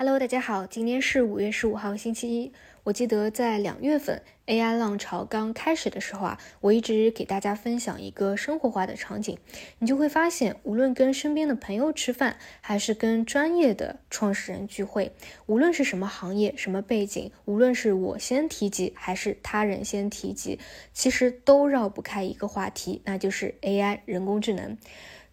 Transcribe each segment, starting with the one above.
Hello，大家好，今天是五月十五号，星期一。我记得在两月份 AI 浪潮刚开始的时候啊，我一直给大家分享一个生活化的场景，你就会发现，无论跟身边的朋友吃饭，还是跟专业的创始人聚会，无论是什么行业、什么背景，无论是我先提及还是他人先提及，其实都绕不开一个话题，那就是 AI 人工智能。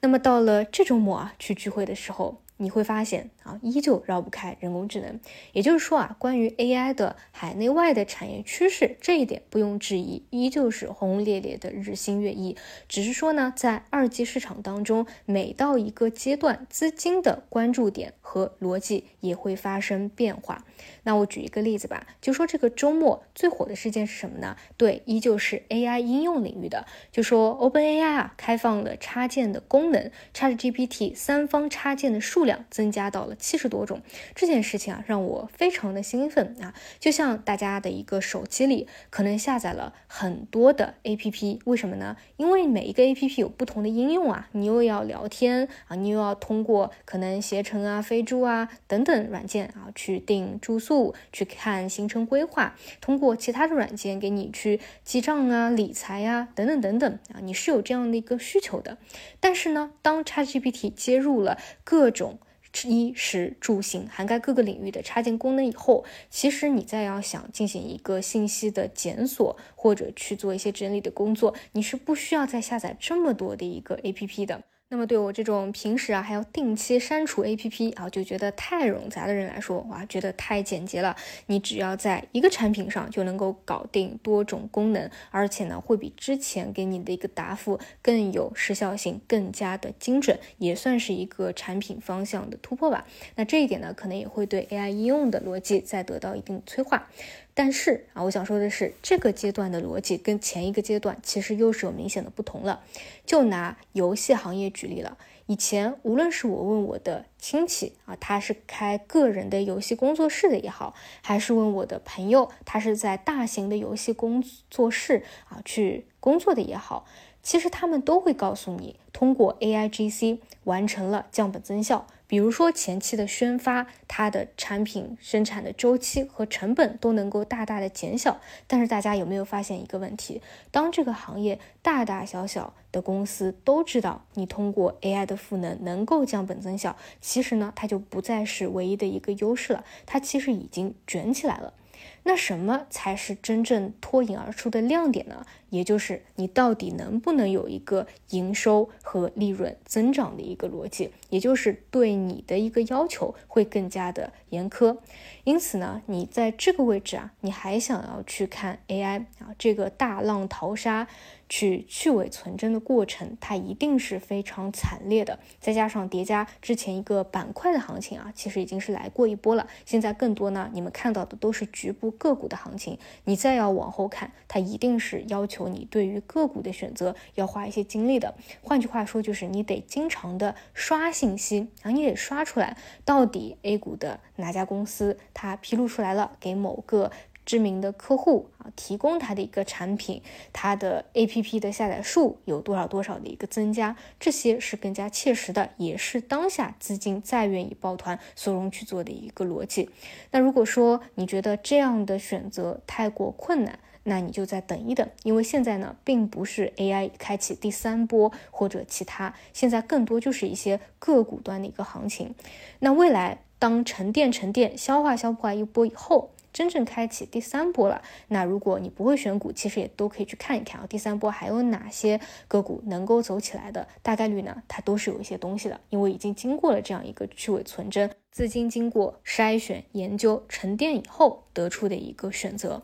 那么到了这周末啊，去聚会的时候。你会发现啊，依旧绕不开人工智能。也就是说啊，关于 AI 的海内外的产业趋势，这一点不用质疑，依旧是轰轰烈烈的日新月异。只是说呢，在二级市场当中，每到一个阶段，资金的关注点和逻辑也会发生变化。那我举一个例子吧，就说这个周末最火的事件是什么呢？对，依旧是 AI 应用领域的。就说 OpenAI 啊，开放了插件的功能，ChatGPT 三方插件的数。量增加到了七十多种，这件事情啊让我非常的兴奋啊！就像大家的一个手机里可能下载了很多的 APP，为什么呢？因为每一个 APP 有不同的应用啊，你又要聊天啊，你又要通过可能携程啊、飞猪啊等等软件啊去订住宿、去看行程规划，通过其他的软件给你去记账啊、理财呀等等等等啊，你是有这样的一个需求的。但是呢，当 ChatGPT 接入了各种衣食住行涵盖各个领域的插件功能以后，其实你再要想进行一个信息的检索或者去做一些整理的工作，你是不需要再下载这么多的一个 APP 的。那么对我这种平时啊还要定期删除 APP 啊就觉得太冗杂的人来说，哇，觉得太简洁了。你只要在一个产品上就能够搞定多种功能，而且呢会比之前给你的一个答复更有时效性，更加的精准，也算是一个产品方向的突破吧。那这一点呢，可能也会对 AI 应用的逻辑再得到一定催化。但是啊，我想说的是，这个阶段的逻辑跟前一个阶段其实又是有明显的不同了。就拿游戏行业举例了，以前无论是我问我的亲戚啊，他是开个人的游戏工作室的也好，还是问我的朋友，他是在大型的游戏工作室啊去工作的也好，其实他们都会告诉你，通过 AIGC 完成了降本增效。比如说前期的宣发，它的产品生产的周期和成本都能够大大的减小。但是大家有没有发现一个问题？当这个行业大大小小的公司都知道你通过 AI 的赋能能够降本增效，其实呢，它就不再是唯一的一个优势了，它其实已经卷起来了。那什么才是真正脱颖而出的亮点呢？也就是你到底能不能有一个营收和利润增长的一个逻辑，也就是对你的一个要求会更加的严苛。因此呢，你在这个位置啊，你还想要去看 AI 啊这个大浪淘沙。去去伪存真的过程，它一定是非常惨烈的。再加上叠加之前一个板块的行情啊，其实已经是来过一波了。现在更多呢，你们看到的都是局部个股的行情。你再要往后看，它一定是要求你对于个股的选择要花一些精力的。换句话说，就是你得经常的刷信息，啊你得刷出来，到底 A 股的哪家公司它披露出来了，给某个。知名的客户啊，提供他的一个产品，他的 APP 的下载数有多少多少的一个增加，这些是更加切实的，也是当下资金再愿意抱团所容去做的一个逻辑。那如果说你觉得这样的选择太过困难，那你就再等一等，因为现在呢，并不是 AI 开启第三波或者其他，现在更多就是一些个股端的一个行情。那未来当沉淀沉淀、消化消化一波以后。真正开启第三波了，那如果你不会选股，其实也都可以去看一看啊。第三波还有哪些个股能够走起来的？大概率呢，它都是有一些东西的，因为已经经过了这样一个去伪存真，资金经过筛选、研究、沉淀以后得出的一个选择。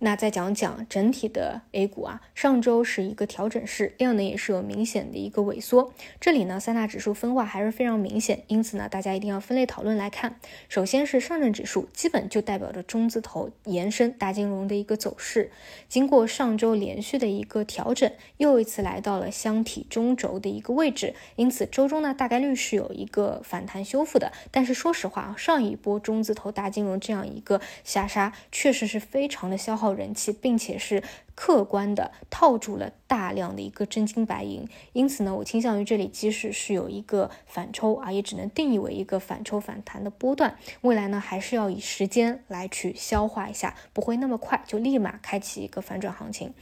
那再讲讲整体的 A 股啊，上周是一个调整市，量能也是有明显的一个萎缩。这里呢，三大指数分化还是非常明显，因此呢，大家一定要分类讨论来看。首先是上证指数，基本就代表着中字头延伸大金融的一个走势。经过上周连续的一个调整，又一次来到了箱体中轴的一个位置，因此周中呢，大概率是有一个反弹修复的。但是说说实话啊，上一波中字头大金融这样一个下杀，确实是非常的消耗人气，并且是。客观的套住了大量的一个真金白银，因此呢，我倾向于这里即使是有一个反抽啊，也只能定义为一个反抽反弹的波段。未来呢，还是要以时间来去消化一下，不会那么快就立马开启一个反转行情。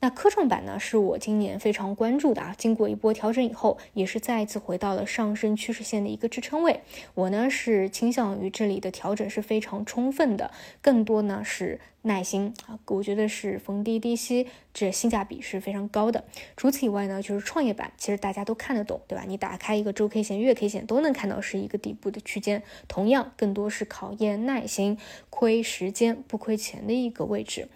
那科创板呢，是我今年非常关注的啊。经过一波调整以后，也是再一次回到了上升趋势线的一个支撑位。我呢是倾向于这里的调整是非常充分的，更多呢是耐心啊。我觉得是逢低低吸，这性价比是非常高的。除此以外呢，就是创业板，其实大家都看得懂，对吧？你打开一个周 K 线、月 K 线都能看到是一个底部的区间，同样更多是考验耐心、亏时间不亏钱的一个位置。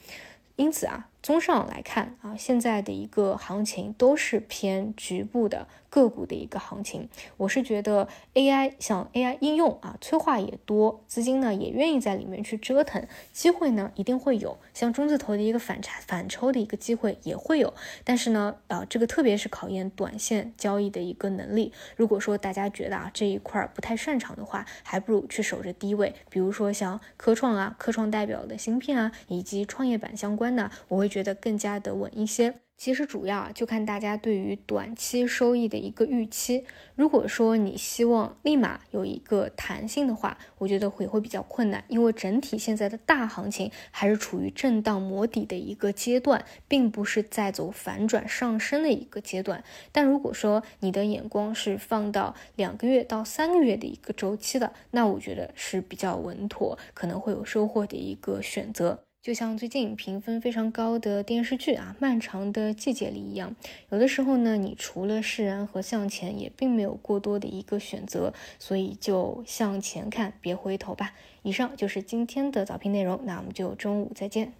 因此啊。综上来看啊，现在的一个行情都是偏局部的个股的一个行情。我是觉得 AI 像 AI 应用啊，催化也多，资金呢也愿意在里面去折腾，机会呢一定会有。像中字头的一个反差反抽的一个机会也会有，但是呢，啊，这个特别是考验短线交易的一个能力。如果说大家觉得啊这一块不太擅长的话，还不如去守着低位，比如说像科创啊，科创代表的芯片啊，以及创业板相关的，我会。觉得更加的稳一些。其实主要啊，就看大家对于短期收益的一个预期。如果说你希望立马有一个弹性的话，我觉得会会比较困难，因为整体现在的大行情还是处于震荡磨底的一个阶段，并不是在走反转上升的一个阶段。但如果说你的眼光是放到两个月到三个月的一个周期的，那我觉得是比较稳妥，可能会有收获的一个选择。就像最近评分非常高的电视剧啊，《漫长的季节》里一样，有的时候呢，你除了释然和向前，也并没有过多的一个选择，所以就向前看，别回头吧。以上就是今天的早评内容，那我们就中午再见。